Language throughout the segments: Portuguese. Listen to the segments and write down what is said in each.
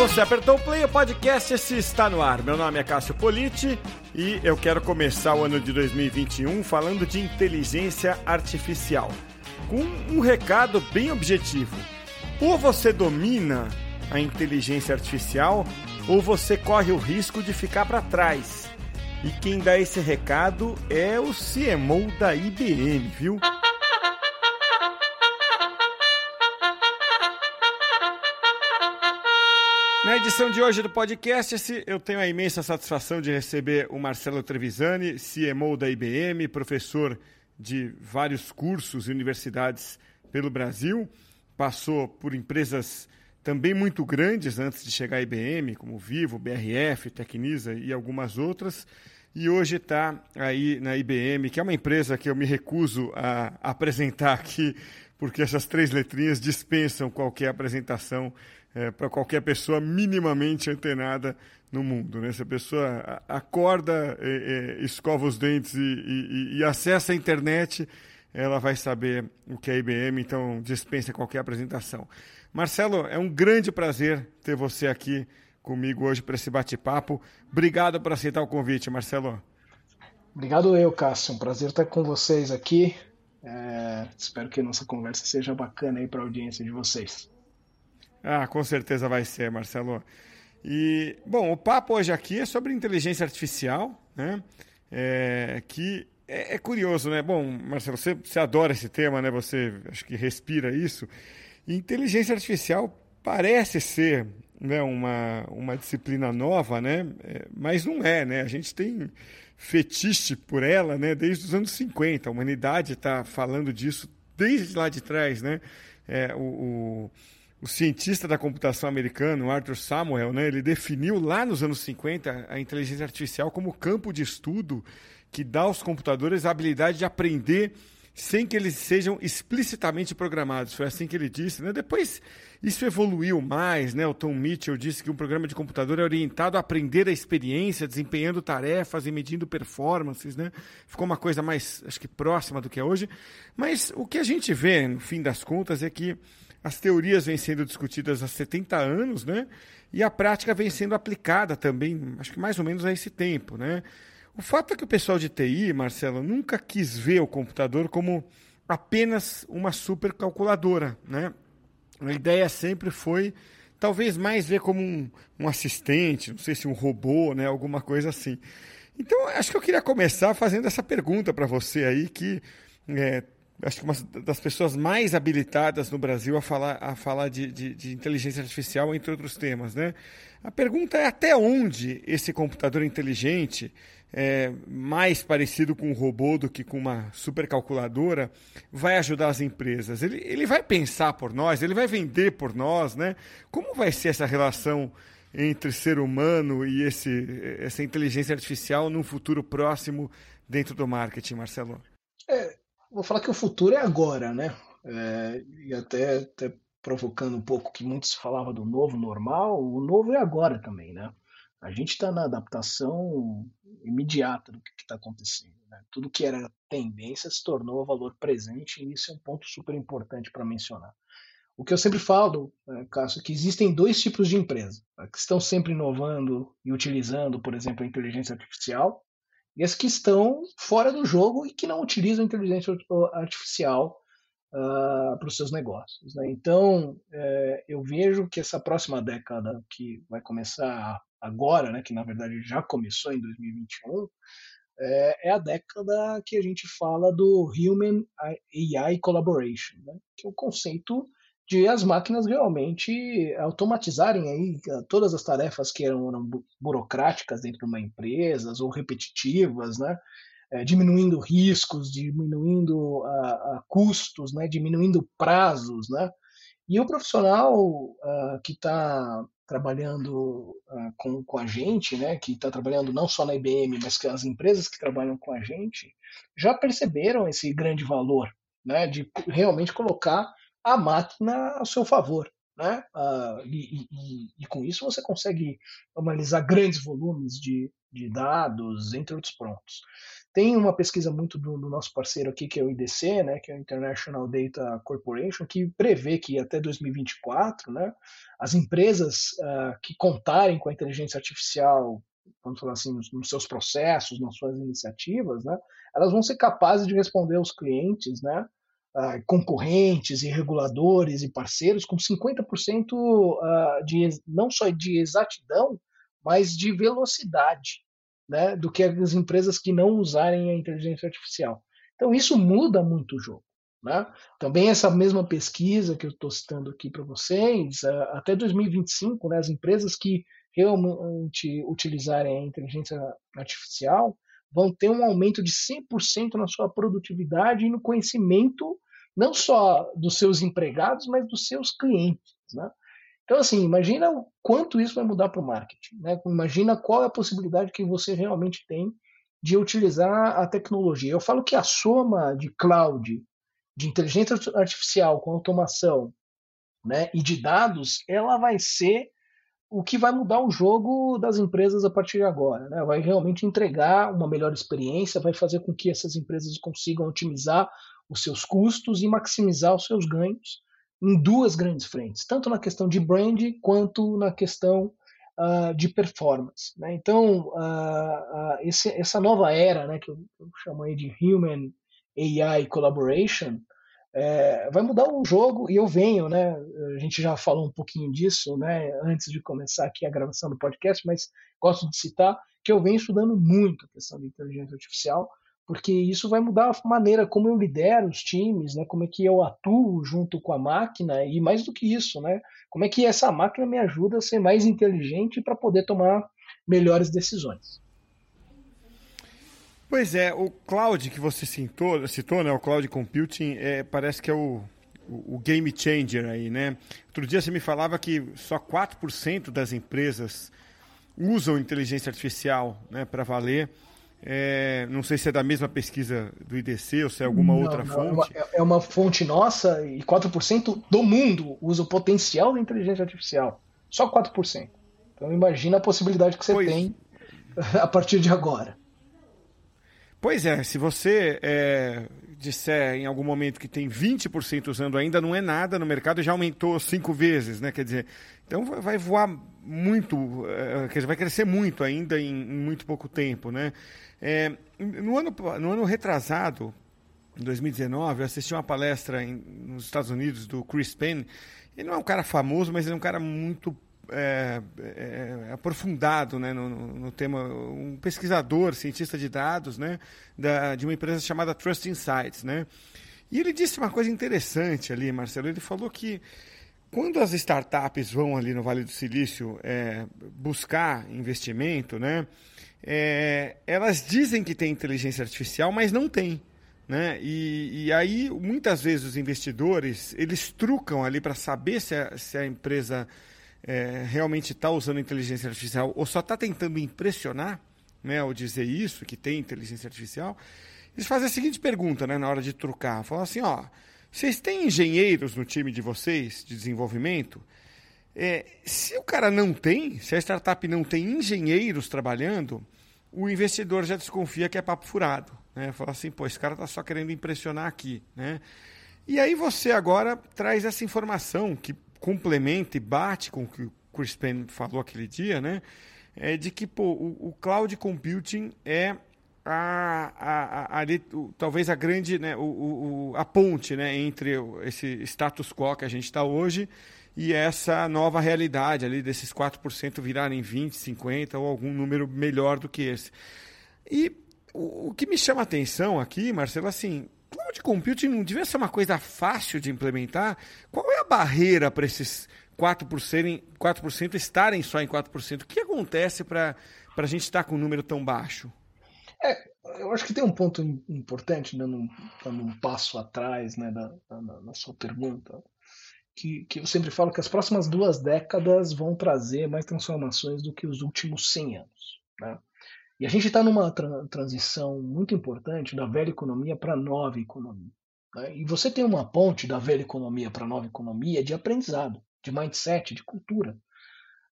Você apertou o play, o podcast esse está no ar. Meu nome é Cássio Politi e eu quero começar o ano de 2021 falando de inteligência artificial. Com um recado bem objetivo. Ou você domina a inteligência artificial ou você corre o risco de ficar para trás. E quem dá esse recado é o CMO da IBM, viu? Na edição de hoje do podcast, eu tenho a imensa satisfação de receber o Marcelo Trevisani, CMO da IBM, professor de vários cursos e universidades pelo Brasil, passou por empresas também muito grandes antes de chegar à IBM, como Vivo, BRF, Tecnisa e algumas outras, e hoje está aí na IBM, que é uma empresa que eu me recuso a apresentar aqui, porque essas três letrinhas dispensam qualquer apresentação é, para qualquer pessoa minimamente antenada no mundo. Né? Se a pessoa acorda, é, é, escova os dentes e, e, e, acessa a internet, ela vai saber o que é IBM, então dispensa qualquer apresentação. Marcelo, é um grande prazer ter você aqui comigo hoje para esse bate-papo. Obrigado por aceitar o convite, Marcelo. Obrigado eu, Cássio. Um prazer estar com vocês aqui. É, espero que a nossa conversa seja bacana aí para a audiência de vocês. Ah, com certeza vai ser, Marcelo. E, bom, o papo hoje aqui é sobre inteligência artificial, né? É, que é, é, curioso, né? Bom, Marcelo, você, você adora esse tema, né? Você acho que respira isso. inteligência artificial parece ser né, uma, uma disciplina nova, né? É, mas não é, né? A gente tem fetiche por ela, né? Desde os anos 50. A humanidade está falando disso desde lá de trás, né? É, o, o o cientista da computação americano, Arthur Samuel, né, ele definiu lá nos anos 50 a inteligência artificial como campo de estudo que dá aos computadores a habilidade de aprender sem que eles sejam explicitamente programados. Foi assim que ele disse. Né? Depois isso evoluiu mais. Né? O Tom Mitchell disse que um programa de computador é orientado a aprender a experiência, desempenhando tarefas e medindo performances. Né? Ficou uma coisa mais, acho que, próxima do que é hoje. Mas o que a gente vê, no fim das contas, é que as teorias vêm sendo discutidas há 70 anos, né? E a prática vem sendo aplicada também, acho que mais ou menos a esse tempo, né? O fato é que o pessoal de TI, Marcelo, nunca quis ver o computador como apenas uma supercalculadora, né? A ideia sempre foi talvez mais ver como um, um, assistente, não sei se um robô, né, alguma coisa assim. Então, acho que eu queria começar fazendo essa pergunta para você aí, que é, acho que uma das pessoas mais habilitadas no Brasil a falar, a falar de, de, de, inteligência artificial, entre outros temas. Né? A pergunta é até onde esse computador inteligente, é, mais parecido com um robô do que com uma supercalculadora, vai ajudar as empresas? Ele, ele vai pensar por nós, ele vai vender por nós, né? Como vai ser essa relação entre ser humano e esse, essa inteligência artificial num futuro próximo dentro do marketing, Marcelo? É, vou falar que o futuro é agora, né? É, e até, até provocando um pouco que muitos falavam do novo normal, o novo é agora também, né? A gente está na adaptação imediata do que está acontecendo. Né? Tudo que era tendência se tornou valor presente e isso é um ponto super importante para mencionar. O que eu sempre falo, é, Cássio, é que existem dois tipos de empresa. que estão sempre inovando e utilizando, por exemplo, a inteligência artificial, e as que estão fora do jogo e que não utilizam inteligência artificial uh, para os seus negócios. Né? Então, é, eu vejo que essa próxima década, que vai começar agora, né, que na verdade já começou em 2021, é, é a década que a gente fala do Human AI Collaboration, né? que é o conceito de as máquinas realmente automatizarem aí eh, todas as tarefas que eram, eram burocráticas dentro de uma empresa ou repetitivas, né? É, diminuindo riscos, diminuindo uh, custos, né? diminuindo prazos, né? E o profissional uh, que está trabalhando uh, com, com a gente, né, que está trabalhando não só na IBM, mas que as empresas que trabalham com a gente, já perceberam esse grande valor né, de realmente colocar a máquina ao seu favor. Né? Uh, e, e, e, com isso você consegue analisar grandes volumes de, de dados, entre outros pontos. Tem uma pesquisa muito do, do, nosso parceiro aqui, que é o IDC, né, que é o International Data Corporation, que prevê que até 2024, né, as empresas uh, que contarem com a inteligência artificial, vamos falar assim, nos, nos, seus processos, nas suas iniciativas, né, elas vão ser capazes de responder aos clientes, né, uh, concorrentes e reguladores e parceiros com 50% uh, de não só de exatidão, mas de velocidade né, do que as empresas que não usarem a inteligência artificial. Então isso muda muito o jogo. Né? Também essa mesma pesquisa que eu estou citando aqui para vocês, até 2025, né, as empresas que realmente utilizarem a inteligência artificial vão ter um aumento de 100% na sua produtividade e no conhecimento não só dos seus empregados, mas dos seus clientes. Né? Então, assim, imagina o quanto isso vai mudar para o marketing. Né? Imagina qual é a possibilidade que você realmente tem de utilizar a tecnologia. Eu falo que a soma de cloud, de inteligência artificial com automação né, e de dados, ela vai ser o que vai mudar o jogo das empresas a partir de agora. Né? Vai realmente entregar uma melhor experiência, vai fazer com que essas empresas consigam otimizar os seus custos e maximizar os seus ganhos em duas grandes frentes, tanto na questão de brand quanto na questão uh, de performance. Né? Então, uh, uh, esse, essa nova era, né, que eu, eu chamo aí de Human AI Collaboration, é, vai mudar o jogo e eu venho, né? A gente já falou um pouquinho disso, né? Antes de começar aqui a gravação do podcast, mas gosto de citar que eu venho estudando muito a questão de inteligência artificial porque isso vai mudar a maneira como eu lidero os times, né? Como é que eu atuo junto com a máquina e mais do que isso, né? Como é que essa máquina me ajuda a ser mais inteligente para poder tomar melhores decisões. Pois é, o cloud que você citou, citou né? O cloud computing é, parece que é o, o, o game changer aí, né? Outro dia você me falava que só 4% das empresas usam inteligência artificial, né? Para valer. É, não sei se é da mesma pesquisa do IDC ou se é alguma não, outra não, fonte. É uma, é uma fonte nossa e 4% do mundo usa o potencial da inteligência artificial. Só 4%. Então imagina a possibilidade que você pois... tem a partir de agora. Pois é, se você é, disser em algum momento que tem 20% usando ainda, não é nada no mercado, já aumentou cinco vezes, né? Quer dizer, então vai voar muito, é, quer dizer, vai crescer muito ainda em, em muito pouco tempo, né? É, no, ano, no ano retrasado, em 2019, eu assisti uma palestra em, nos Estados Unidos do Chris Penn. Ele não é um cara famoso, mas ele é um cara muito é, é, aprofundado né, no, no, tema, um pesquisador, cientista de dados né, da, de uma empresa chamada Trust Insights. Né? E ele disse uma coisa interessante ali, Marcelo. Ele falou que quando as startups vão ali no Vale do Silício é, buscar investimento, né, é, elas dizem que tem inteligência artificial, mas não tem. Né? E, e aí, muitas vezes, os investidores, eles trucam ali para saber se a, se a empresa é, realmente está usando inteligência artificial ou só está tentando impressionar, né, ao dizer isso, que tem inteligência artificial. Eles fazem a seguinte pergunta né, na hora de trucar. Falam assim, ó, vocês têm engenheiros no time de vocês, de desenvolvimento? É, se o cara não tem, se a startup não tem engenheiros trabalhando, o investidor já desconfia que é papo furado. Né? Fala assim, pô, esse cara está só querendo impressionar aqui. Né? E aí você agora traz essa informação que complementa e bate com o que o Chris Penn falou aquele dia, né? É de que pô, o, o cloud computing é a, a, a, a, talvez a grande, né, o, o, a ponte né, entre esse status quo que a gente está hoje e essa nova realidade ali desses 4% virarem 20, 50 ou algum número melhor do que esse. E o, o que me chama a atenção aqui, Marcelo, assim, cloud computing não devia ser uma coisa fácil de implementar? Qual é a barreira para esses 4%, 4% estarem só em 4%? O que acontece para a gente estar com um número tão baixo? É, eu acho que tem um ponto importante, dando um, dando um passo atrás né, da, sua pergunta que, que eu sempre falo que as próximas duas décadas vão trazer mais transformações do que os últimos 100 anos. Né? E a gente está numa tra transição muito importante da velha economia para a nova economia. Né? E você tem uma ponte da velha economia para a nova economia de aprendizado, de mindset, de cultura.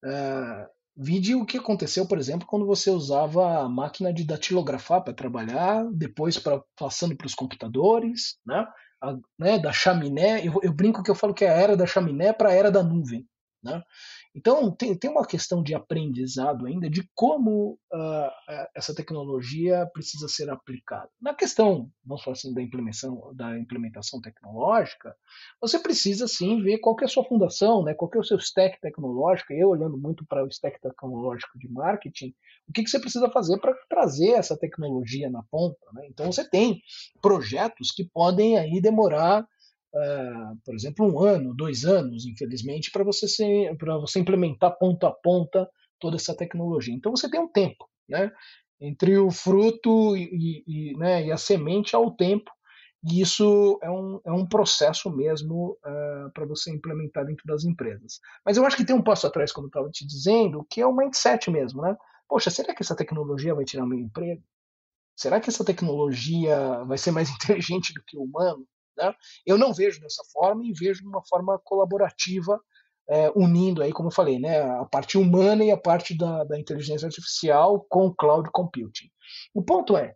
Uh, Vide o que aconteceu, por exemplo, quando você usava a máquina de datilografar para trabalhar, depois pra, passando para os computadores, né? A, né? da chaminé. Eu, eu, brinco que eu falo que é a era da chaminé para a era da nuvem. Né? Então, tem, tem uma questão de aprendizado ainda de como uh, essa tecnologia precisa ser aplicada. Na questão, vamos falar assim, da implementação, da implementação tecnológica, você precisa sim ver qual é a sua fundação, né? qual é o seu stack tecnológico. Eu, olhando muito para o stack tecnológico de marketing, o que, que você precisa fazer para trazer essa tecnologia na ponta. Né? Então, você tem projetos que podem aí demorar Uh, por exemplo, um ano, dois anos, infelizmente, para você, você implementar ponta a ponta toda essa tecnologia. Então você tem um tempo, né? Entre o fruto e, e, né, e a semente há o tempo, e isso é um, é um processo mesmo uh, para você implementar dentro das empresas. Mas eu acho que tem um passo atrás, como eu estava te dizendo, que é o mindset mesmo, né? Poxa, será que essa tecnologia vai tirar meu emprego? Será que essa tecnologia vai ser mais inteligente do que o humano? Né? Eu não vejo dessa forma e vejo de uma forma colaborativa, é, unindo aí, como eu falei, né, a parte humana e a parte da, da inteligência artificial com o cloud computing. O ponto é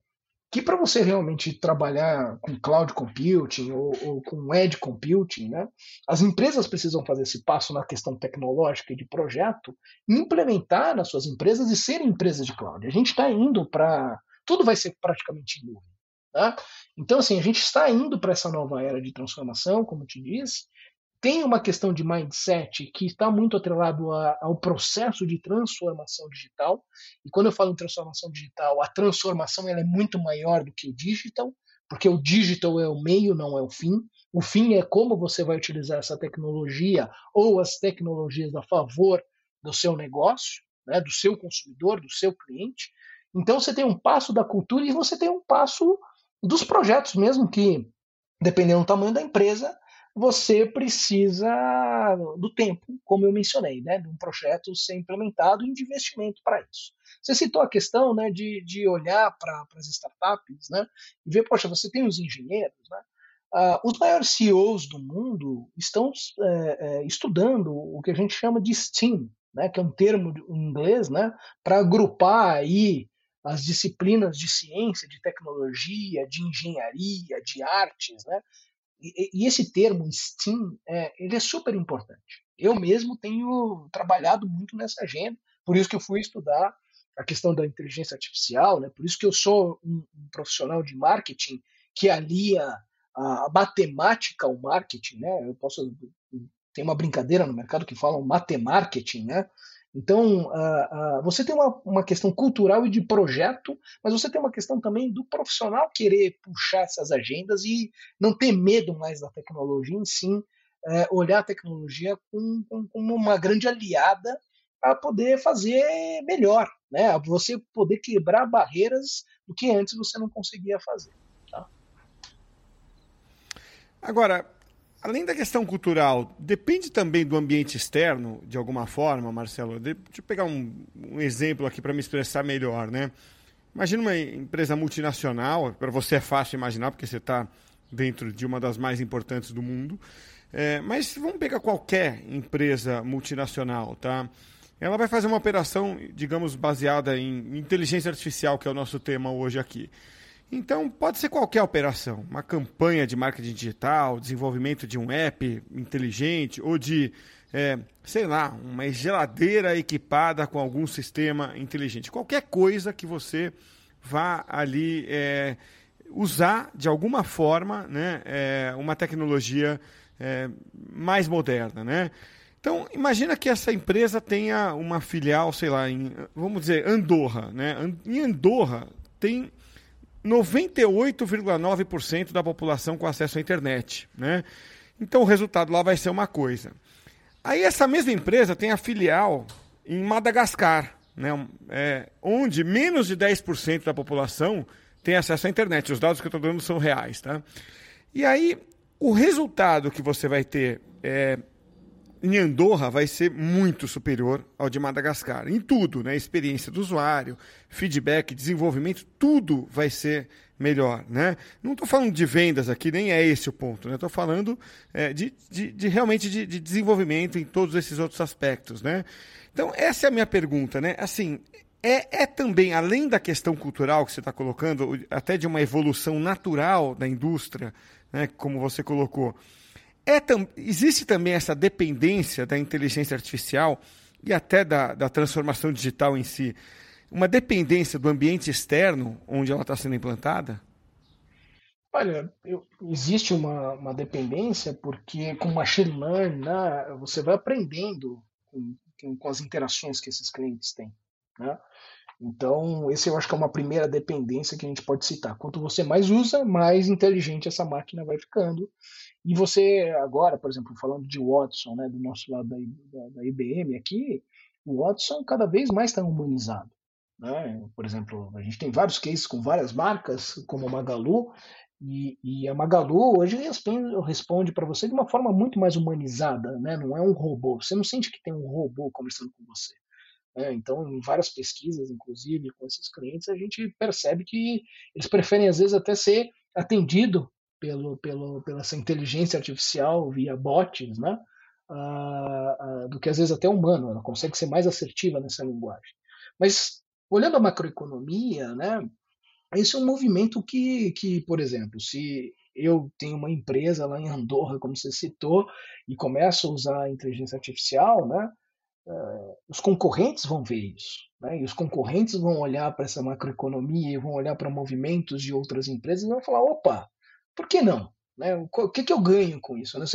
que para você realmente trabalhar com cloud computing ou, ou, com edge computing, né, as empresas precisam fazer esse passo na questão tecnológica e de projeto, implementar nas suas empresas e serem empresas de cloud. A gente está indo para tudo vai ser praticamente em nuvem. Tá? Então, assim, a gente está indo para essa nova era de transformação, como te disse. Tem uma questão de mindset que está muito atrelado a, ao processo de transformação digital. E quando eu falo em transformação digital, a transformação ela é muito maior do que o digital, porque o digital é o meio, não é o fim. O fim é como você vai utilizar essa tecnologia ou as tecnologias a favor do seu negócio, né, do seu consumidor, do seu cliente. Então você tem um passo da cultura e você tem um passo dos projetos mesmo, que, dependendo do tamanho da empresa, você precisa do tempo, como eu mencionei, né, de um projeto ser implementado e de investimento para isso. Você citou a questão né, de, de olhar para as startups né, e ver, poxa, você tem os engenheiros, né, Uh, os maiores CEOs do mundo estão é, estudando o que a gente chama de STEAM, né, que é um termo em inglês, né, para agrupar aí as disciplinas de ciência, de tecnologia, de engenharia, de artes, né? E, e esse termo STEAM, é, ele é super importante. Eu mesmo tenho trabalhado muito nessa agenda, por isso que eu fui estudar a questão da inteligência artificial, né? Por isso que eu sou um, um profissional de marketing que alia a, a matemática ao marketing, né? Eu posso tem uma brincadeira no mercado que falam matemarketing, né? Então, uh, uh, você tem uma, uma questão cultural e de projeto, mas você tem uma questão também do profissional querer puxar essas agendas e não ter medo mais da tecnologia, em sim uh, olhar a tecnologia como com, com uma grande aliada para poder fazer melhor, né? Você poder quebrar barreiras do que antes você não conseguia fazer. Tá? Agora, Além da questão cultural, depende também do ambiente externo, de alguma forma, Marcelo? deixa eu pegar um, um exemplo aqui para me expressar melhor, né? Imagina uma empresa multinacional, para você é fácil imaginar, porque você está dentro de uma das mais importantes do mundo. É, mas vamos pegar qualquer empresa multinacional, tá? Ela vai fazer uma operação, digamos, baseada em inteligência artificial, que é o nosso tema hoje aqui. Então, pode ser qualquer operação, uma campanha de marketing digital, desenvolvimento de um app inteligente ou de, é, sei lá, uma geladeira equipada com algum sistema inteligente. Qualquer coisa que você vá ali é, usar de alguma forma né, é, uma tecnologia é, mais moderna. Né? Então, imagina que essa empresa tenha uma filial, sei lá, em, vamos dizer, Andorra. Né? Em Andorra tem 98,9% da população com acesso à internet. Né? Então o resultado lá vai ser uma coisa. Aí essa mesma empresa tem a filial em Madagascar, né? É, onde menos de 10% da população tem acesso à internet. Os dados que eu estou dando são reais. Tá? E aí o resultado que você vai ter é, em Andorra vai ser muito superior ao de Madagascar. Em tudo, né? Experiência do usuário, feedback, desenvolvimento, tudo vai ser melhor, né? Não estou falando de vendas aqui, nem é esse o ponto, né? Estou falando é, de, de, de, realmente de, de, desenvolvimento em todos esses outros aspectos, né? Então, essa é a minha pergunta, né? Assim, é, é também, além da questão cultural que você está colocando, até de uma evolução natural da indústria, né, como você colocou, é tam, existe também essa dependência da inteligência artificial e até da, da transformação digital em si, uma dependência do ambiente externo onde ela está sendo implantada? Olha, eu, existe uma, uma dependência porque com machine learning né, você vai aprendendo com, com, com as interações que esses clientes têm. Né? Então, esse eu acho que é uma primeira dependência que a gente pode citar. Quanto você mais usa, mais inteligente essa máquina vai ficando. E você, agora, por exemplo, falando de Watson, né, do nosso lado da, da, da IBM aqui, o Watson cada vez mais está humanizado. Né? Por exemplo, a gente tem vários cases com várias marcas, como a Magalu, e, e a Magalu hoje responde, responde para você de uma forma muito mais humanizada, né? não é um robô. Você não sente que tem um robô conversando com você. Né? Então, em várias pesquisas, inclusive com esses clientes, a gente percebe que eles preferem, às vezes, até ser atendido pelo, pelo, pela essa inteligência artificial via bots, né? Uh, uh, do que às vezes até humano, ela consegue ser mais assertiva nessa linguagem. Mas, olhando a macroeconomia, né, esse é um movimento que, que, por exemplo, se eu tenho uma empresa lá em Andorra, como você citou, e começo a usar a inteligência artificial, né, uh, os concorrentes vão ver isso. Né? E os concorrentes vão olhar para essa macroeconomia, vão olhar para movimentos de outras empresas e vão falar: opa, por que não? Né? O que, que eu ganho com isso? Né?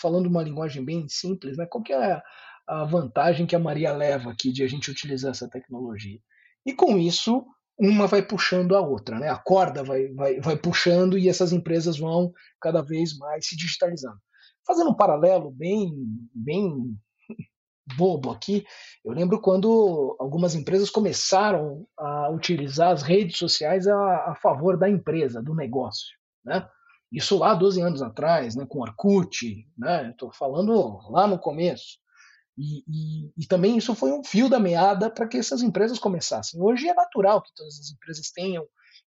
Falando uma linguagem bem simples, né? qual que é a vantagem que a Maria leva aqui de a gente utilizar essa tecnologia? E com isso, uma vai puxando a outra, né? a corda vai, vai, vai puxando e essas empresas vão cada vez mais se digitalizando. Fazendo um paralelo bem, bem bobo aqui. Eu lembro quando algumas empresas começaram a utilizar as redes sociais a, a favor da empresa, do negócio. Né? Isso lá 12 anos atrás, né, com Orkut, né? Estou falando lá no começo. E, e, e, também isso foi um fio da meada para que essas empresas começassem. Hoje é natural que todas as empresas tenham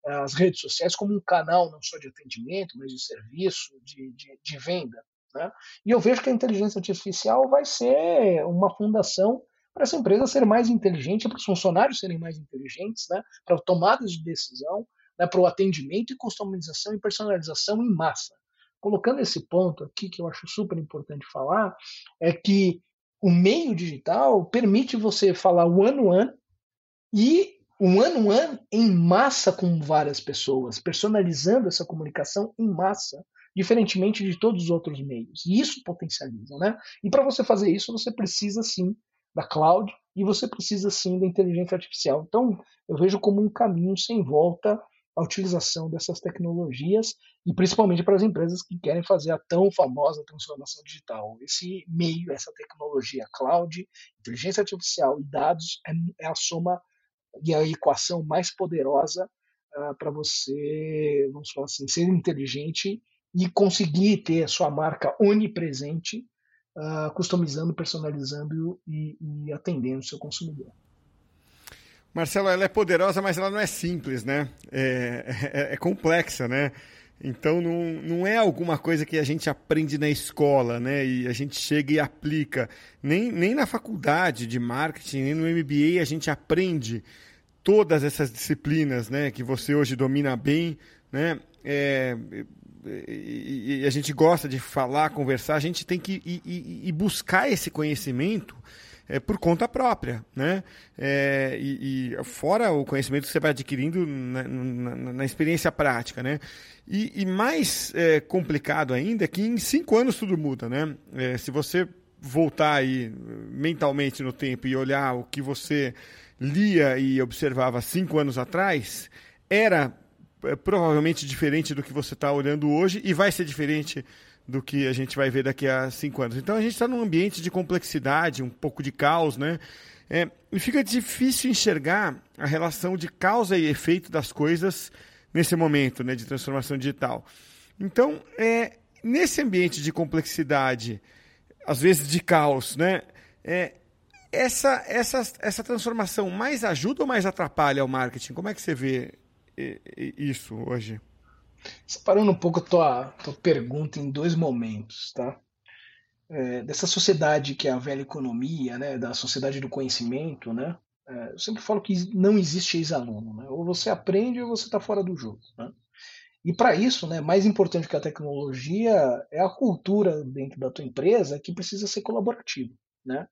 eh, as redes sociais como um canal não só de atendimento, mas de serviço, de, de, de venda. Né? E eu vejo que a inteligência artificial vai ser uma fundação para essa empresa ser mais inteligente, para os funcionários serem mais inteligentes, né? para tomadas de decisão, né? para o atendimento e customização e personalização em massa. Colocando esse ponto aqui, que eu acho super importante falar, é que o meio digital permite você falar one-on-one e um one-on-one em massa com várias pessoas, personalizando essa comunicação em massa diferentemente de todos os outros meios. E isso potencializa, né? E para você fazer isso, você precisa sim da cloud e você precisa sim da inteligência artificial. Então, eu vejo como um caminho sem volta a utilização dessas tecnologias e principalmente para as empresas que querem fazer a tão famosa transformação digital. Esse meio, essa tecnologia cloud, inteligência artificial e dados é, é a soma e a equação mais poderosa uh, para você, vamos falar assim, ser inteligente e conseguir ter a sua marca onipresente, uh, customizando, personalizando e, e atendendo o seu consumidor. Marcelo, ela é poderosa, mas ela não é simples, né? É, é, é, complexa, né? Então não, não é alguma coisa que a gente aprende na escola, né? E a gente chega e aplica. Nem, nem na faculdade de marketing, nem no MBA a gente aprende todas essas disciplinas, né? Que você hoje domina bem, né? É, e, e, a gente gosta de falar, conversar, a gente tem que ir, ir buscar esse conhecimento é, por conta própria, né? É, e, e, fora o conhecimento que você vai adquirindo na, na, na experiência prática, né? E, e mais é, complicado ainda é que em cinco anos tudo muda, né? É, se você voltar aí mentalmente no tempo e olhar o que você lia e observava cinco anos atrás, era é provavelmente diferente do que você está olhando hoje e vai ser diferente do que a gente vai ver daqui a cinco anos. Então a gente está num ambiente de complexidade, um pouco de caos, né? É, e fica difícil enxergar a relação de causa e efeito das coisas nesse momento né, de transformação digital. Então, é, nesse ambiente de complexidade, às vezes de caos, né, é, essa, essa, essa transformação mais ajuda ou mais atrapalha o marketing? Como é que você vê isso hoje? Separando um pouco a tua, tua pergunta em dois momentos, tá? É, dessa sociedade que é a velha economia, né, da sociedade do conhecimento, né, é, eu sempre falo que não existe ex-aluno, né, ou você aprende ou você está fora do jogo, né? E para isso, né, mais importante que a tecnologia é a cultura dentro da tua empresa que precisa ser colaborativa, né?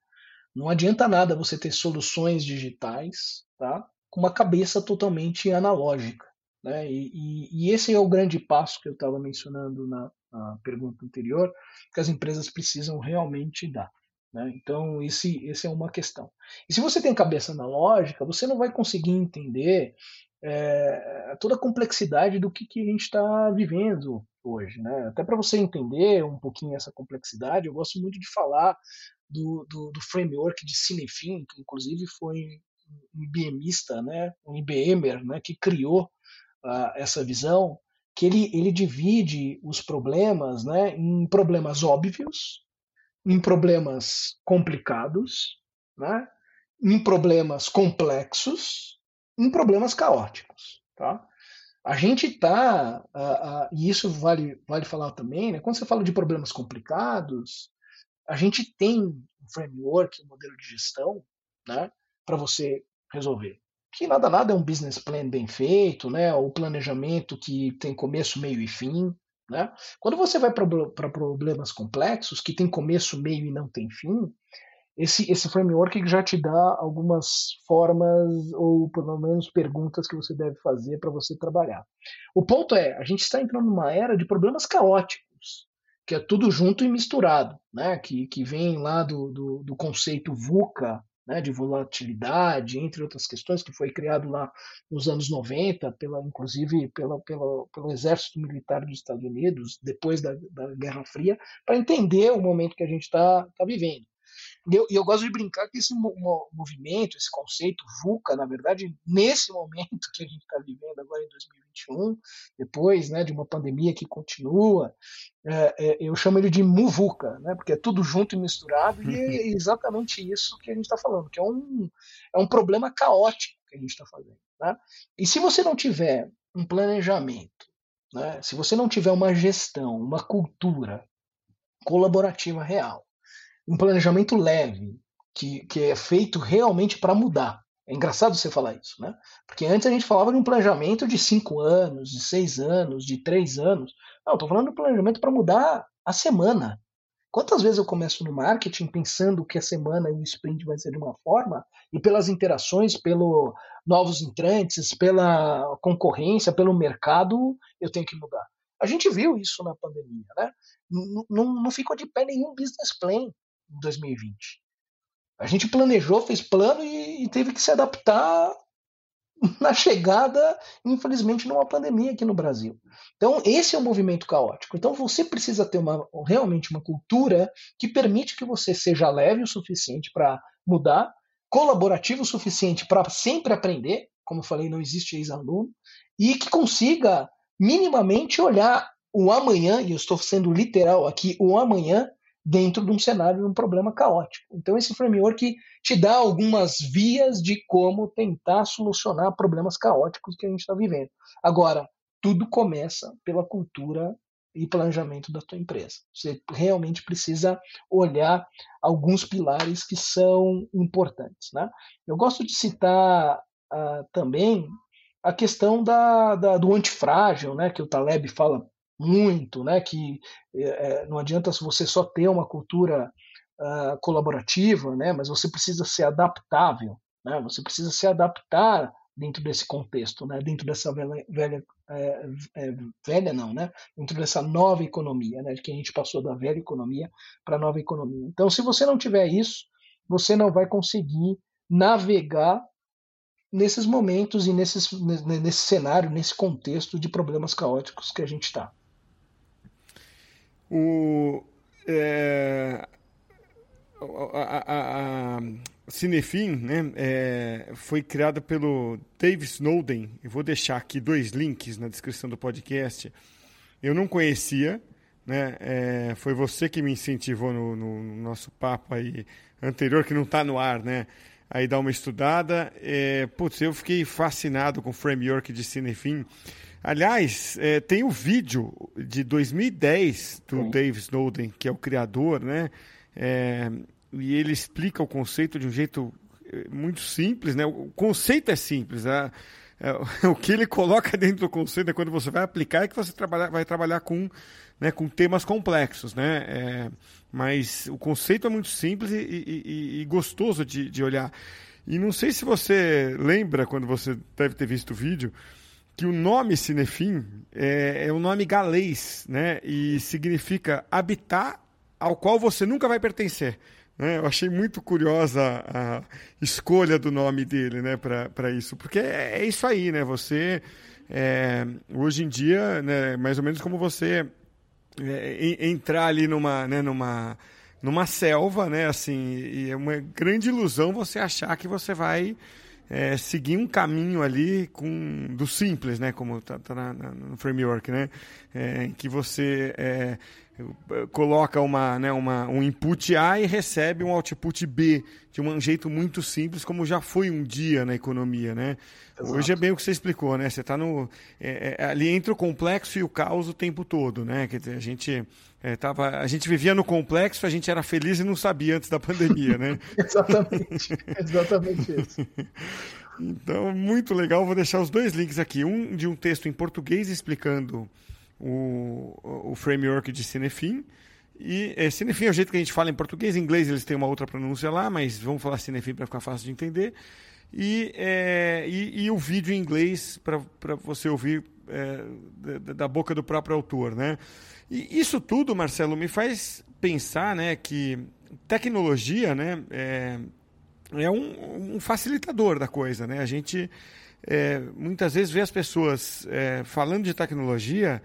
Não adianta nada você ter soluções digitais, tá? Com uma cabeça totalmente analógica, né? E, e, e esse é o grande passo que eu estava mencionando na, na, pergunta anterior, que as empresas precisam realmente dar. Né? Então, esse, esse é uma questão. E se você tem cabeça analógica, você não vai conseguir entender é, toda a complexidade do que, que a gente está vivendo hoje. Né? Até para você entender um pouquinho essa complexidade, eu gosto muito de falar do, do, do framework de Cinefin, que inclusive foi um IBMista, né? um IBMer, né? que criou essa visão, que ele, ele divide os problemas né? em problemas óbvios, em problemas complicados, né? em problemas complexos em problemas caóticos. Tá? A gente está, uh, uh, e isso vale, vale falar também, né? quando você fala de problemas complicados, a gente tem um framework, um modelo de gestão né, para você resolver. Que nada nada é um business plan bem feito, né, o planejamento que tem começo, meio e fim. Né? Quando você vai para problemas complexos, que tem começo, meio e não tem fim, esse, esse framework já te dá algumas formas ou pelo menos perguntas que você deve fazer para você trabalhar. O ponto é, a gente está entrando numa era de problemas caóticos, que é tudo junto e misturado, né? que, que vem lá do, do, do conceito VUCA, né, de volatilidade, entre outras questões, que foi criado lá nos anos 90, pela, inclusive pela, pela, pelo Exército Militar dos Estados Unidos, depois da, da Guerra Fria, para entender o momento que a gente está tá vivendo. E eu, eu, gosto de brincar que esse movimento, esse conceito VUCA, na verdade, nesse momento que a gente está vivendo agora em 2021, depois né, de uma pandemia que continua, é, é, eu chamo ele de MUVUCA, né, porque é tudo junto e misturado, e é exatamente isso que a gente está falando, que é um, é um problema caótico que a gente está fazendo. Né? E se você não tiver um planejamento, né, se você não tiver uma gestão, uma cultura colaborativa real, um planejamento leve, que, que é feito realmente para mudar. É engraçado você falar isso, né? Porque antes a gente falava de um planejamento de cinco anos, de seis anos, de três anos. Não, estou falando de um planejamento para mudar a semana. Quantas vezes eu começo no marketing pensando que a semana e o sprint vai ser de uma forma, e pelas interações, pelo novos entrantes, pela concorrência, pelo mercado, eu tenho que mudar. A gente viu isso na pandemia, né? Não, não, não ficou de pé nenhum business plan 2020. A gente planejou, fez plano e, e teve que se adaptar na chegada, infelizmente, numa pandemia aqui no Brasil. Então, esse é o um movimento caótico. Então, você precisa ter uma, realmente uma cultura que permite que você seja leve o suficiente para mudar, colaborativo o suficiente para sempre aprender, como eu falei, não existe ex-aluno, e que consiga minimamente olhar o amanhã, e eu estou sendo literal aqui, o amanhã dentro de um cenário de um problema caótico. Então, esse framework te dá algumas vias de como tentar solucionar problemas caóticos que a gente está vivendo. Agora, tudo começa pela cultura e planejamento da tua empresa. Você realmente precisa olhar alguns pilares que são importantes. Né? Eu gosto de citar uh, também a questão da, da, do antifrágil, né, que o Taleb fala muito, né? Que é, não adianta você só ter uma cultura uh, colaborativa, né? Mas você precisa ser adaptável, né? Você precisa se adaptar dentro desse contexto, né? Dentro dessa velha, velha, é, é, velha não, né? Dentro dessa nova economia, né? De que a gente passou da velha economia para a nova economia. Então, se você não tiver isso, você não vai conseguir navegar nesses momentos e nesses, nesse cenário, nesse contexto de problemas caóticos que a gente está. O, é, a, a, a Cinefin né, é, foi criada pelo Dave Snowden. Eu vou deixar aqui dois links na descrição do podcast. Eu não conhecia, né? É, foi você que me incentivou no, no, no nosso papo aí anterior, que não está no ar, né? aí dar uma estudada. É, putz, eu fiquei fascinado com o framework de Cinefin. Aliás, é, tem o um vídeo de 2010 do Sim. Dave Snowden, que é o criador, né? É, e ele explica o conceito de um jeito é, muito simples, né? O conceito é simples, né? É, o que ele coloca dentro do conceito é quando você vai aplicar é que você trabalha, vai trabalhar com, né, com temas complexos, né? É, mas o conceito é muito simples e, e, e gostoso de, de, olhar. E não sei se você lembra, quando você deve ter visto o vídeo, que o nome Cinefim é, é um nome galês, né? E significa habitar ao qual você nunca vai pertencer. Né? Eu achei muito curiosa a escolha do nome dele né, para isso, porque é, é, isso aí, né? Você, é, hoje em dia, né, mais ou menos como você é, entrar ali numa, né, numa, numa selva, né? Assim, e é uma grande ilusão você achar que você vai é, seguir um caminho ali com do simples, né? Como está tá, tá no framework, né? É, que você é, coloca uma, né, uma, um input A e recebe um output B de um jeito muito simples, como já foi um dia na economia, né? Exato. Hoje é bem o que você explicou, né? Você está no é, é, ali entre o complexo e o caos o tempo todo, né? Quer dizer, a gente é, tava, a gente vivia no complexo, a gente era feliz e não sabia antes da pandemia, né? exatamente, exatamente isso. Então, muito legal. Vou deixar os dois links aqui. Um de um texto em português explicando o, o framework de Cinefin. E é, Cinefin é o jeito que a gente fala em português, em inglês eles têm uma outra pronúncia lá, mas vamos falar Cinefin para ficar fácil de entender. E, é, e, e, o vídeo em inglês para você ouvir é, da, da, boca do próprio autor, né? E isso tudo, Marcelo, me faz pensar, né, que tecnologia, né, é, é um, um facilitador da coisa, né? A gente é, muitas vezes vê as pessoas é, falando de tecnologia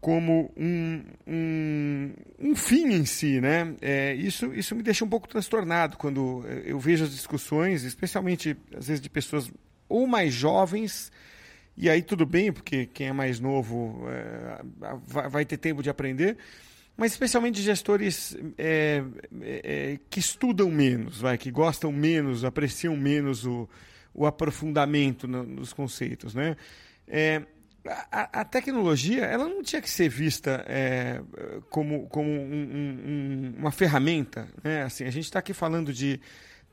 como um, um, um, fim em si, né? É, isso, isso me deixa um pouco transtornado quando eu vejo as discussões, especialmente às vezes de pessoas ou mais jovens, e aí tudo bem, porque quem é mais novo é, vai, ter tempo de aprender, mas especialmente gestores é, é, que estudam menos, vai, que gostam menos, apreciam menos o, o aprofundamento no, nos conceitos, né? É, a, a, tecnologia ela não tinha que ser vista é, como, como um, um, uma ferramenta. Né? Assim, a gente está aqui falando de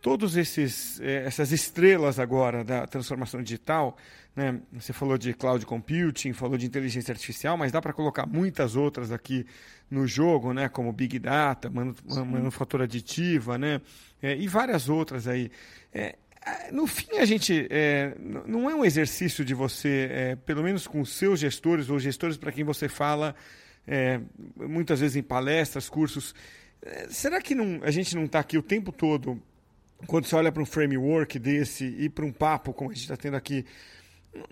todas é, essas estrelas agora da transformação digital. Né? Você falou de cloud computing, falou de inteligência artificial, mas dá para colocar muitas outras aqui no jogo, né? como Big Data, manufatura aditiva né? É, e várias outras aí. É, no fim, a gente é, não é um exercício de você, é, pelo menos com seus gestores ou gestores para quem você fala, é, muitas vezes em palestras, cursos. É, será que não, a gente não está aqui o tempo todo, quando você olha para um framework desse e para um papo como a gente está tendo aqui,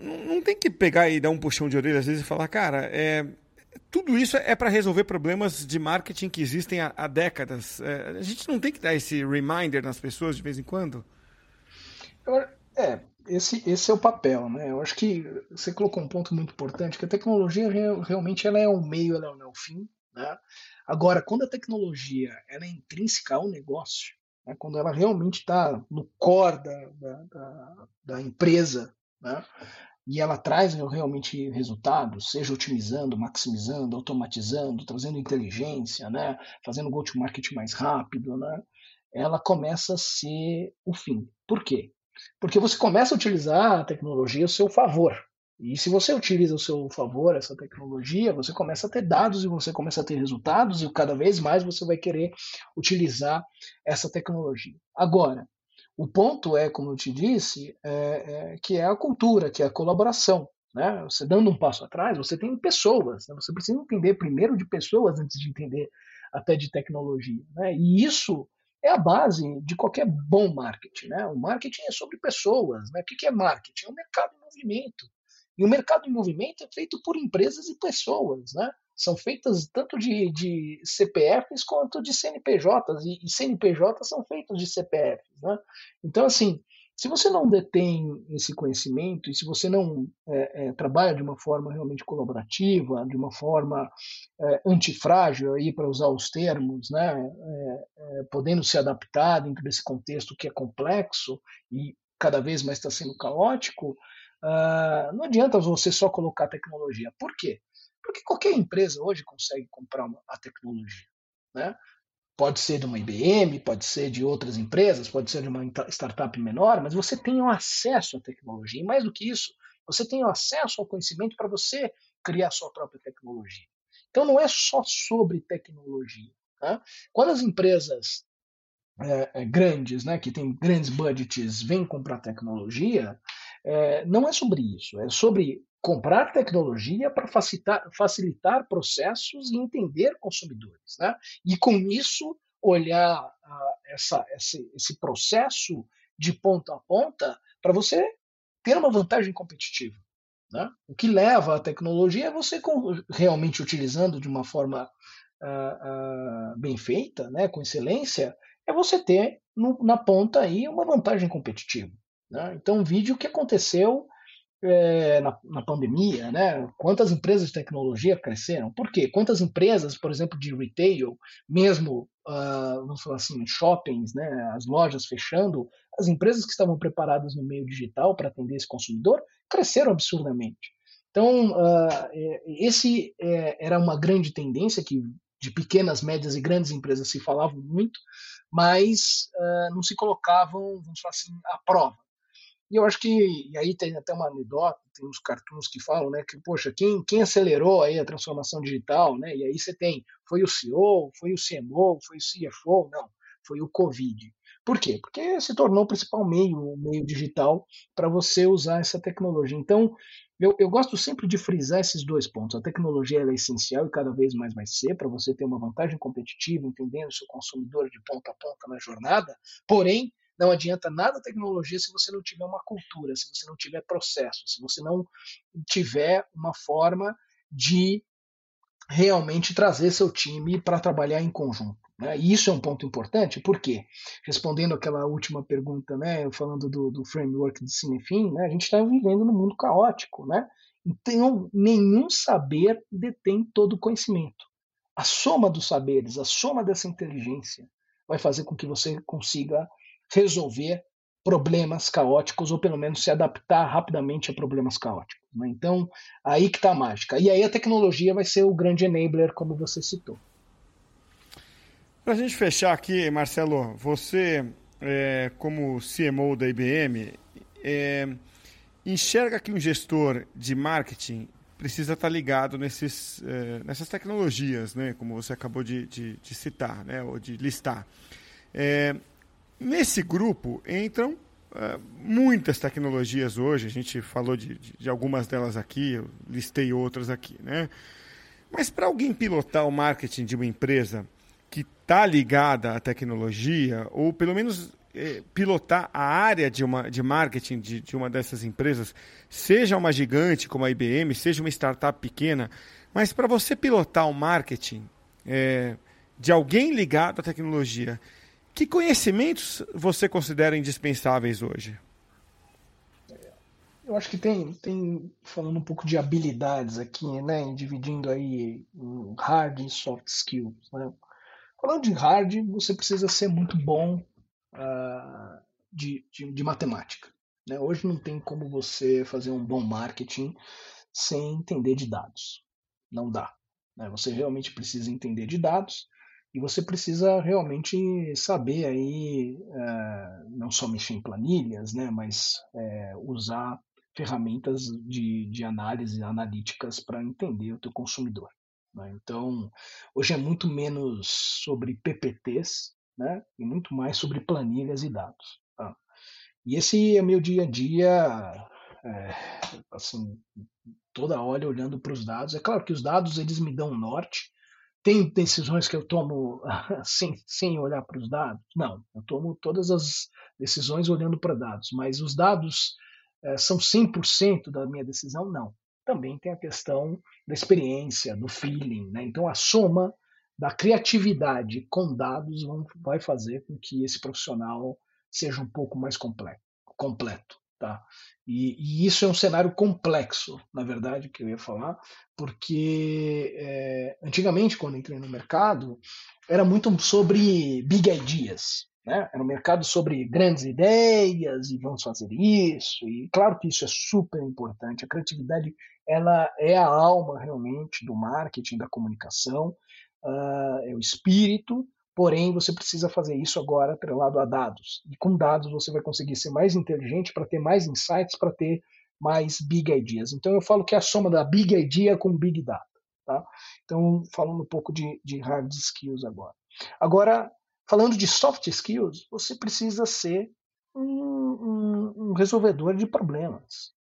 não, tem que pegar e dar um puxão de orelha às vezes e falar, cara, é, tudo isso é para resolver problemas de marketing que existem há, há décadas. É, a gente não tem que dar esse reminder nas pessoas de vez em quando? É, esse, esse é o papel, né? Eu acho que você colocou um ponto muito importante, que a tecnologia realmente ela é o meio, ela não é o fim, né? Agora, quando a tecnologia ela é intrínseca ao negócio, né? quando ela realmente está no core da, da, da, da empresa, né? e ela traz realmente resultados, seja otimizando, maximizando, automatizando, trazendo inteligência, né? fazendo go-to-market mais rápido, né? ela começa a ser o fim. Por quê? Porque você começa a utilizar a tecnologia ao seu favor. E se você utiliza ao seu favor essa tecnologia, você começa a ter dados e você começa a ter resultados, e cada vez mais você vai querer utilizar essa tecnologia. Agora, o ponto é, como eu te disse, é, é, que é a cultura, que é a colaboração. Né? Você dando um passo atrás, você tem pessoas. Né? Você precisa entender primeiro de pessoas antes de entender até de tecnologia. Né? E isso é a base de qualquer bom marketing. Né? O marketing é sobre pessoas. Né? O que é marketing? É um mercado em movimento. E o mercado em movimento é feito por empresas e pessoas. Né? São feitas tanto de, de CPFs quanto de CNPJs. E, e CNPJs são feitos de CPFs. Né? Então, assim, Se você não detém esse conhecimento e se você não é, é, trabalha de uma forma realmente colaborativa, de uma forma é, antifrágil, aí para usar os termos, né, podendo se adaptar dentro desse contexto que é complexo e cada vez mais está sendo caótico, uh, não adianta você só colocar tecnologia. Por quê? Porque qualquer empresa hoje consegue comprar uma, a tecnologia. Né? Pode ser de uma IBM, pode ser de outras empresas, pode ser de uma startup menor, mas você tem o acesso à tecnologia. E mais do que isso, você tem o acesso ao conhecimento para você criar sua própria tecnologia. Então não é só sobre tecnologia. Tá? Quando as empresas é, grandes, né, que têm grandes budgets, vêm comprar tecnologia, é, não é sobre isso. É sobre comprar tecnologia para facilitar, facilitar, processos e entender consumidores. Né? E com isso, olhar uh, essa, esse, esse processo de ponta a ponta para você ter uma vantagem competitiva. Né? O que leva a tecnologia é você realmente utilizando de uma forma uh, uh, bem feita, né, com excelência, é você ter no, na ponta aí uma vantagem competitiva. Né? Então, vídeo o que aconteceu é, na, na, pandemia, né? Quantas empresas de tecnologia cresceram? Por quê? Quantas empresas, por exemplo, de retail, mesmo, uh, vamos falar assim, shoppings, né? As lojas fechando, as empresas que estavam preparadas no meio digital para atender esse consumidor cresceram absurdamente. Então, uh, esse é, era uma grande tendência que de pequenas, médias e grandes empresas se falavam muito, mas uh, não se colocavam, vamos falar assim, à prova. E eu acho que, e aí tem até uma anedota, tem uns cartoons que falam, né, que, poxa, quem, quem acelerou aí a transformação digital, né, e aí você tem, foi o CEO, foi o CMO, foi o CFO, não, foi o Covid. Por quê? Porque se tornou o principal meio, o meio digital para você usar essa tecnologia. Então, eu, eu, gosto sempre de frisar esses dois pontos. A tecnologia é essencial e cada vez mais vai ser para você ter uma vantagem competitiva, entendendo seu consumidor de ponta a ponta na jornada. Porém, não adianta nada tecnologia se você não tiver uma cultura, se você não tiver processo, se você não tiver uma forma de realmente trazer seu time para trabalhar em conjunto. Né? E isso é um ponto importante, porque, respondendo aquela última pergunta, né, falando do, do framework de Cinefim, né, a gente está vivendo num mundo caótico. Né? Então, nenhum saber detém todo o conhecimento. A soma dos saberes, a soma dessa inteligência, vai fazer com que você consiga resolver problemas caóticos ou pelo menos se adaptar rapidamente a problemas caóticos. Né? Então, aí que está a mágica. E aí a tecnologia vai ser o grande enabler, como você citou. Para a gente fechar aqui, Marcelo, você, é, como CMO da IBM, é, enxerga que um gestor de marketing precisa estar tá ligado nesses, é, nessas tecnologias, né, como você acabou de, de, de citar, né, ou de listar. Nesse grupo entram uh, muitas tecnologias hoje, a gente falou de, de, de, algumas delas aqui, eu listei outras aqui, né? Mas para alguém pilotar o marketing de uma empresa que está ligada à tecnologia, ou pelo menos eh, pilotar a área de, uma, de marketing de, de uma dessas empresas, seja uma gigante como a IBM, seja uma startup pequena, mas para você pilotar o marketing eh, de alguém ligado à tecnologia, que conhecimentos você considera indispensáveis hoje? Eu acho que tem, tem falando um pouco de habilidades aqui, né, dividindo aí hard e soft skills. Né? Falando de hard, você precisa ser muito bom uh, de, de, de, matemática. Né? Hoje não tem como você fazer um bom marketing sem entender de dados. Não dá. Né? Você realmente precisa entender de dados e você precisa realmente saber aí, é, não só mexer em planilhas, né, mas é, usar ferramentas de, de análise analíticas para entender o teu consumidor. Né? Então, hoje é muito menos sobre PPTs né, e muito mais sobre planilhas e dados. Tá? E esse é meu dia a dia, é, assim, toda hora olhando para os dados. É claro que os dados eles me dão norte, tem decisões que eu tomo sem, sem olhar para os dados? Não, eu tomo todas as decisões olhando para dados, mas os dados é, são 100% da minha decisão? Não. Também tem a questão da experiência, do feeling. Né? Então, a soma da criatividade com dados vão, vai fazer com que esse profissional seja um pouco mais complexo. completo. Tá? E, e, isso é um cenário complexo, na verdade, que eu ia falar, porque é, antigamente, quando entrei no mercado, era muito sobre big ideas. Né? Era um mercado sobre grandes ideias e vamos fazer isso. E claro que isso é super importante. A criatividade ela é a alma realmente do marketing, da comunicação, uh, é o espírito. Porém, você precisa fazer isso agora atrelado a dados. E com dados você vai conseguir ser mais inteligente para ter mais insights, para ter mais big ideas. Então eu falo que é a soma da big idea com big data. Tá? Então, falando um pouco de, de hard skills agora. Agora, Falando de soft skills, você precisa ser um, um, um resolvedor de problemas.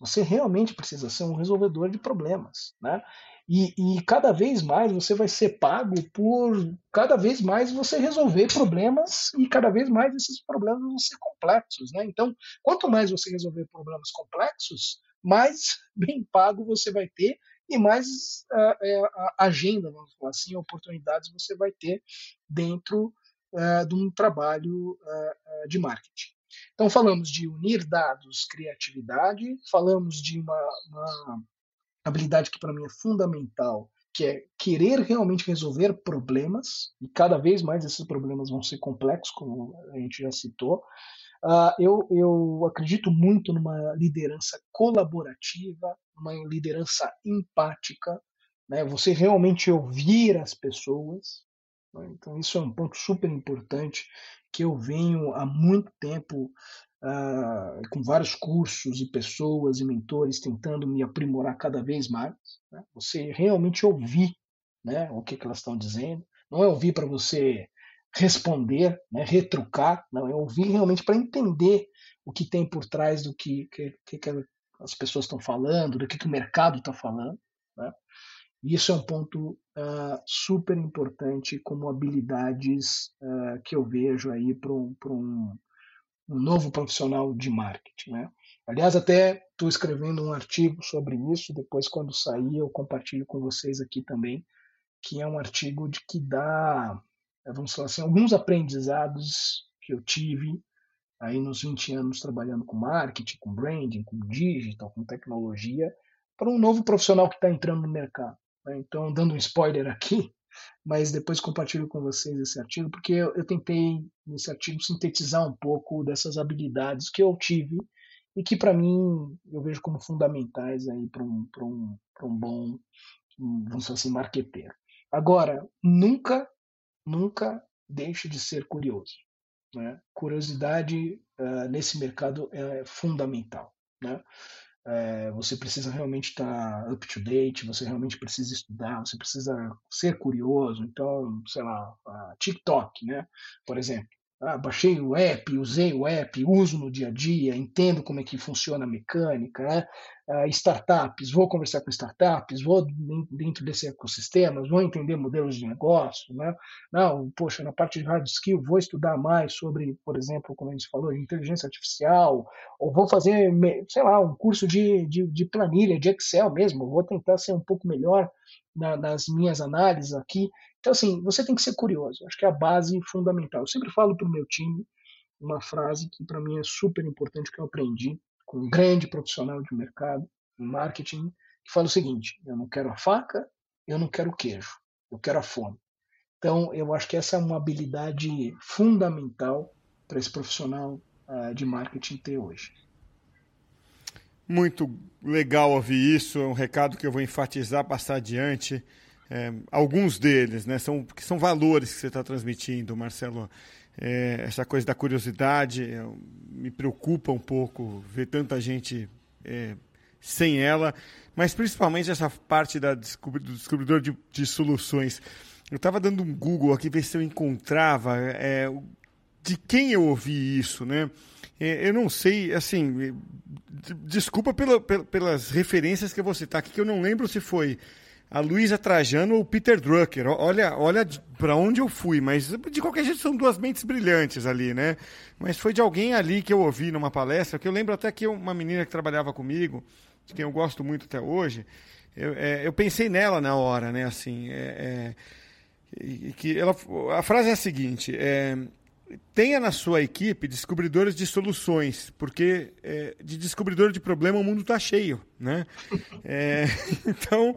Você realmente precisa ser um resolvedor de problemas, né? E, e, cada vez mais você vai ser pago por cada vez mais você resolver problemas e cada vez mais esses problemas vão ser complexos, né? Então, quanto mais você resolver problemas complexos, mais bem pago você vai ter e mais uh, agenda, vamos falar assim, oportunidades você vai ter dentro uh, de um trabalho uh, de marketing. Então, falamos de unir dados, criatividade, falamos de uma, uma habilidade que para mim é fundamental, que é querer realmente resolver problemas, e cada vez mais esses problemas vão ser complexos, como a gente já citou. Uh, eu, eu acredito muito numa liderança colaborativa, uma liderança empática, né? você realmente ouvir as pessoas, né? Então, isso é um ponto super importante que eu venho há muito tempo uh, com vários cursos e pessoas e mentores tentando me aprimorar cada vez mais. Né? Você realmente ouvir né, o que, que elas estão dizendo, não é ouvir para você responder, né, retrucar, não, é ouvir realmente para entender o que tem por trás do que, que, que as pessoas estão falando, do que, que o mercado está falando. Né? E isso é um ponto uh, super importante como habilidades uh, que eu vejo aí para um, um, novo profissional de marketing. Né? Aliás, até estou escrevendo um artigo sobre isso, depois quando sair eu compartilho com vocês aqui também, que é um artigo de que dá, vamos falar assim, alguns aprendizados que eu tive aí nos 20 anos trabalhando com marketing, com branding, com digital, com tecnologia, para um novo profissional que está entrando no mercado. Né? Então, dando um spoiler aqui, mas depois compartilho com vocês esse artigo, porque eu, eu tentei, nesse artigo, sintetizar um pouco dessas habilidades que eu tive e que, para mim, eu vejo como fundamentais para um, um, um bom, vamos dizer assim, marqueteiro. Agora, nunca, nunca deixe de ser curioso. Né? Curiosidade uh, nesse mercado é fundamental. Né? É, você precisa realmente estar tá up to date, você realmente precisa estudar, você precisa ser curioso. Então, sei lá, TikTok, né? Por exemplo. Ah, baixei o app, usei o app, uso no dia a dia, entendo como é que funciona a mecânica, né? Ah, startups, vou conversar com startups, vou dentro desse ecossistema, vou entender modelos de negócio, né? Não, poxa, na parte de hard skill, vou estudar mais sobre, por exemplo, como a gente falou, inteligência artificial, ou vou fazer, sei lá, um curso de, de, de planilha, de Excel mesmo, vou tentar ser um pouco melhor na, nas minhas análises aqui. Então, assim, você tem que ser curioso. Acho que é a base fundamental. Eu sempre falo para o meu time uma frase que para mim é super importante, que eu aprendi com um grande profissional de mercado, em marketing, que fala o seguinte: eu não quero a faca, eu não quero o queijo, eu quero a fome. Então, eu acho que essa é uma habilidade fundamental para esse profissional uh, de marketing ter hoje. Muito legal ouvir isso, é um recado que eu vou enfatizar, passar adiante. É, alguns deles, né, são, que são valores que você está transmitindo, Marcelo. É, essa coisa da curiosidade é, me preocupa um pouco ver tanta gente é, sem ela, mas principalmente essa parte da descobri do descobridor de, de soluções. Eu estava dando um Google aqui ver se eu encontrava é, de quem eu ouvi isso, né? É, eu não sei, assim, desculpa pela, pelas referências que eu vou citar aqui, que eu não lembro se foi a Luísa Trajano ou o Peter Drucker. Olha, olha para onde eu fui, mas de qualquer jeito são duas mentes brilhantes ali, né? Mas foi de alguém ali que eu ouvi numa palestra, que eu lembro até que uma menina que trabalhava comigo, de quem eu gosto muito até hoje, eu, é, eu pensei nela na hora, né? Assim, é, é, que ela, a frase é a seguinte: é, tenha na sua equipe descobridores de soluções, porque é, de descobridor de problema o mundo está cheio, né? É, então,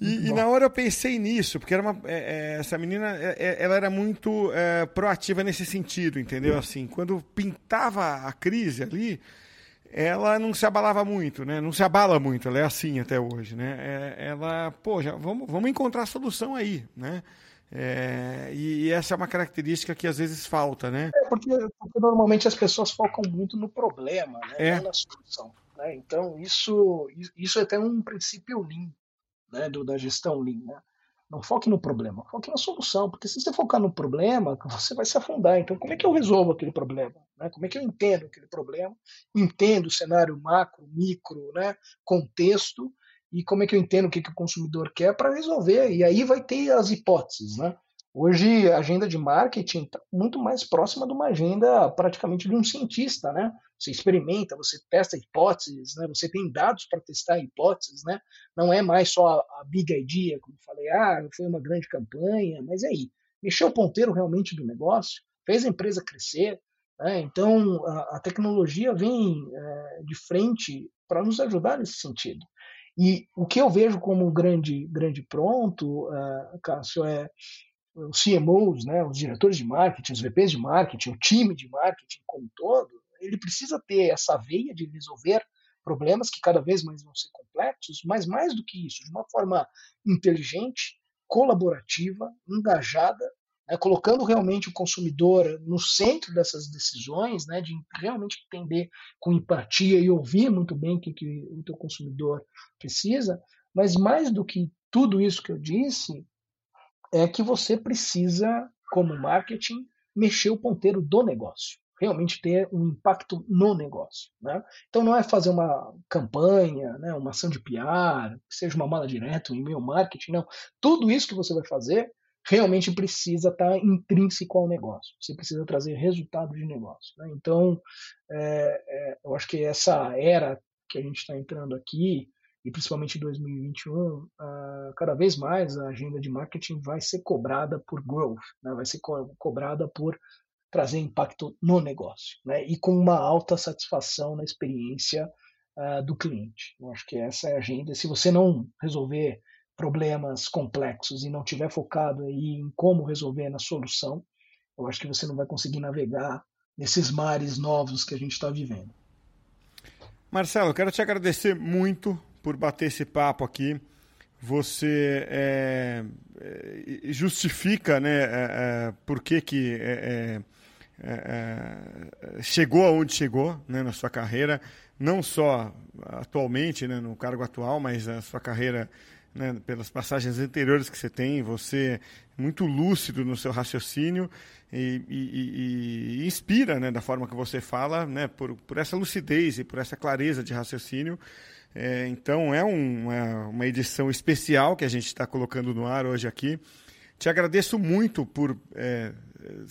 e, e, na hora eu pensei nisso, porque era uma, é, é essa menina, é, é, ela era muito proativa nesse sentido, entendeu? Assim, quando pintava a crise ali, ela não se abalava muito, né? Não se abala muito, ela é assim até hoje, né? ela, pô, já, vamos, vamos encontrar a solução aí, né? É, e, e, essa é uma característica que às vezes falta, né? É porque, porque normalmente as pessoas focam muito no problema, né? É. Não na solução. Né? Então, isso, isso é até um princípio Lean, né? Do, da gestão Lean, né? Não foque no problema, foque na solução, porque se você focar no problema, você vai se afundar. Então, como é que eu resolvo aquele problema? Né? Como é que eu entendo aquele problema? Entendo o cenário macro, micro, né? contexto, e como é que eu entendo o que, que o consumidor quer para resolver. E aí vai ter as hipóteses, né? Hoje a agenda de marketing está muito mais próxima de uma agenda praticamente de um cientista, né? Você experimenta, você testa hipóteses, né? Você tem dados para testar hipóteses, né? Não é mais só a, big idea, como falei, ah, foi uma grande campanha, mas aí, mexeu o ponteiro realmente do negócio, fez a empresa crescer, né? Então a, a tecnologia vem é, de frente para nos ajudar nesse sentido. E o que eu vejo como um grande, grande pronto, uh, Cássio, é os CMOs, né, os diretores de marketing, os VPs de marketing, o time de marketing como um todo, ele precisa ter essa veia de resolver problemas que cada vez mais vão ser complexos, mas mais do que isso, de uma forma inteligente, colaborativa, engajada né, colocando realmente o consumidor no centro dessas decisões, né, de realmente entender com empatia e ouvir muito bem o que, que o teu consumidor precisa, mas mais do que tudo isso que eu disse, é que você precisa, como marketing, mexer o ponteiro do negócio realmente ter um impacto no negócio. Né? Então não é fazer uma campanha, né, uma ação de PR, seja uma mala direta, um e-mail marketing, não. Tudo isso que você vai fazer realmente precisa estar intrínseco ao negócio. Você precisa trazer resultado de negócio. Né? Então, é, é, eu acho que essa era que a gente está entrando aqui, e principalmente em 2021, uh, cada vez mais a agenda de marketing vai ser cobrada por growth, né? vai ser co cobrada por trazer impacto no negócio, né? e com uma alta satisfação na experiência uh, do cliente. Eu acho que essa é a agenda. Se você não resolver problemas complexos e não tiver focado aí em como resolver na solução, eu acho que você não vai conseguir navegar nesses mares novos que a gente está vivendo. Marcelo, eu quero te agradecer muito por bater esse papo aqui. Você é, é justifica né, é, é por que, que é, é, chegou aonde chegou né, na sua carreira, não só atualmente, né, no cargo atual, mas a sua carreira né, pelas passagens anteriores que você tem, você é muito lúcido no seu raciocínio e, e, e, inspira né, da forma que você fala, né, por, por essa lucidez e por essa clareza de raciocínio. É, então é um, uma, uma edição especial que a gente está colocando no ar hoje aqui. Te agradeço muito por é,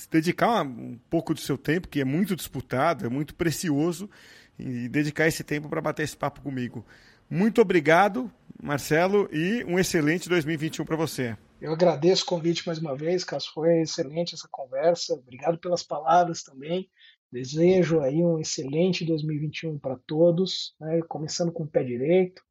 dedicar um pouco do seu tempo, que é muito disputado, é muito precioso, e dedicar esse tempo para bater esse papo comigo. Muito obrigado, Marcelo, e um excelente 2021 para você. Eu agradeço o convite mais uma vez, Cássio. Foi excelente essa conversa. Obrigado pelas palavras também. Desejo aí um excelente 2021 para todos, né? começando com o pé direito.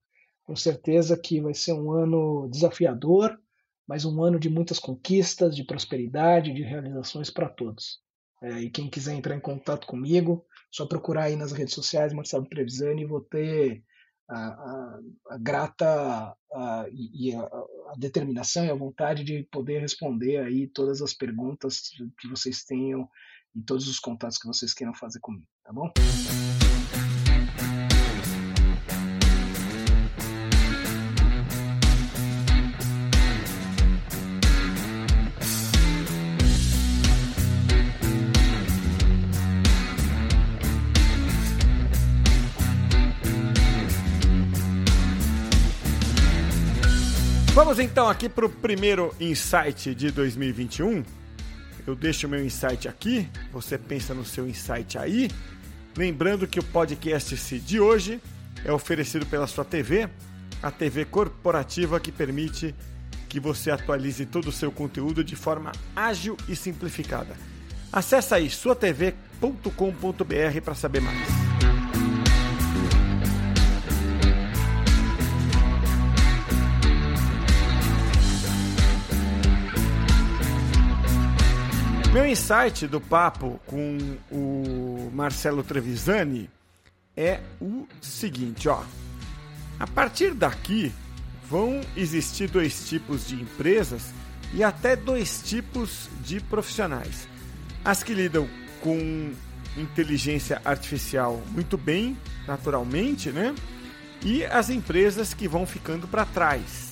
Com certeza que vai ser um ano desafiador, mas um ano de muitas conquistas, de prosperidade, de realizações para todos. É, e quem quiser entrar em contato comigo, só procurar aí nas redes sociais Marcelo Trevisani e vou ter a, a, grata a, e a, a, determinação e a vontade de poder responder aí todas as perguntas que vocês tenham e todos os contatos que vocês queiram fazer comigo, tá bom? Vamos então aqui para o primeiro insight de 2021. Eu deixo o meu insight aqui, você pensa no seu insight aí. Lembrando que o podcast de hoje é oferecido pela sua TV, a TV corporativa que permite que você atualize todo o seu conteúdo de forma ágil e simplificada. Acesse aí suatv.com.br para saber mais. Meu insight do papo com o Marcelo Trevisani é o seguinte, ó. A partir daqui vão existir dois tipos de empresas e até dois tipos de profissionais. As que lidam com inteligência artificial muito bem, naturalmente, né? E as empresas que vão ficando para trás.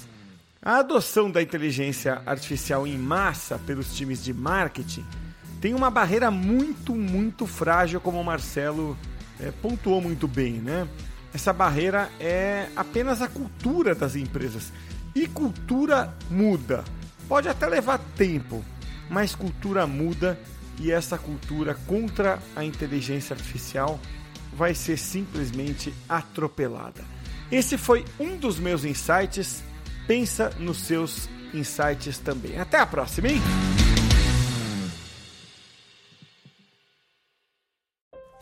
A adoção da inteligência artificial em massa pelos times de marketing tem uma barreira muito, muito frágil, como o Marcelo é, pontuou muito bem, né? Essa barreira é apenas a cultura das empresas. E cultura muda. Pode até levar tempo, mas cultura muda e essa cultura contra a inteligência artificial vai ser simplesmente atropelada. Esse foi um dos meus insights. Pensa nos seus insights também. Até a próxima, hein?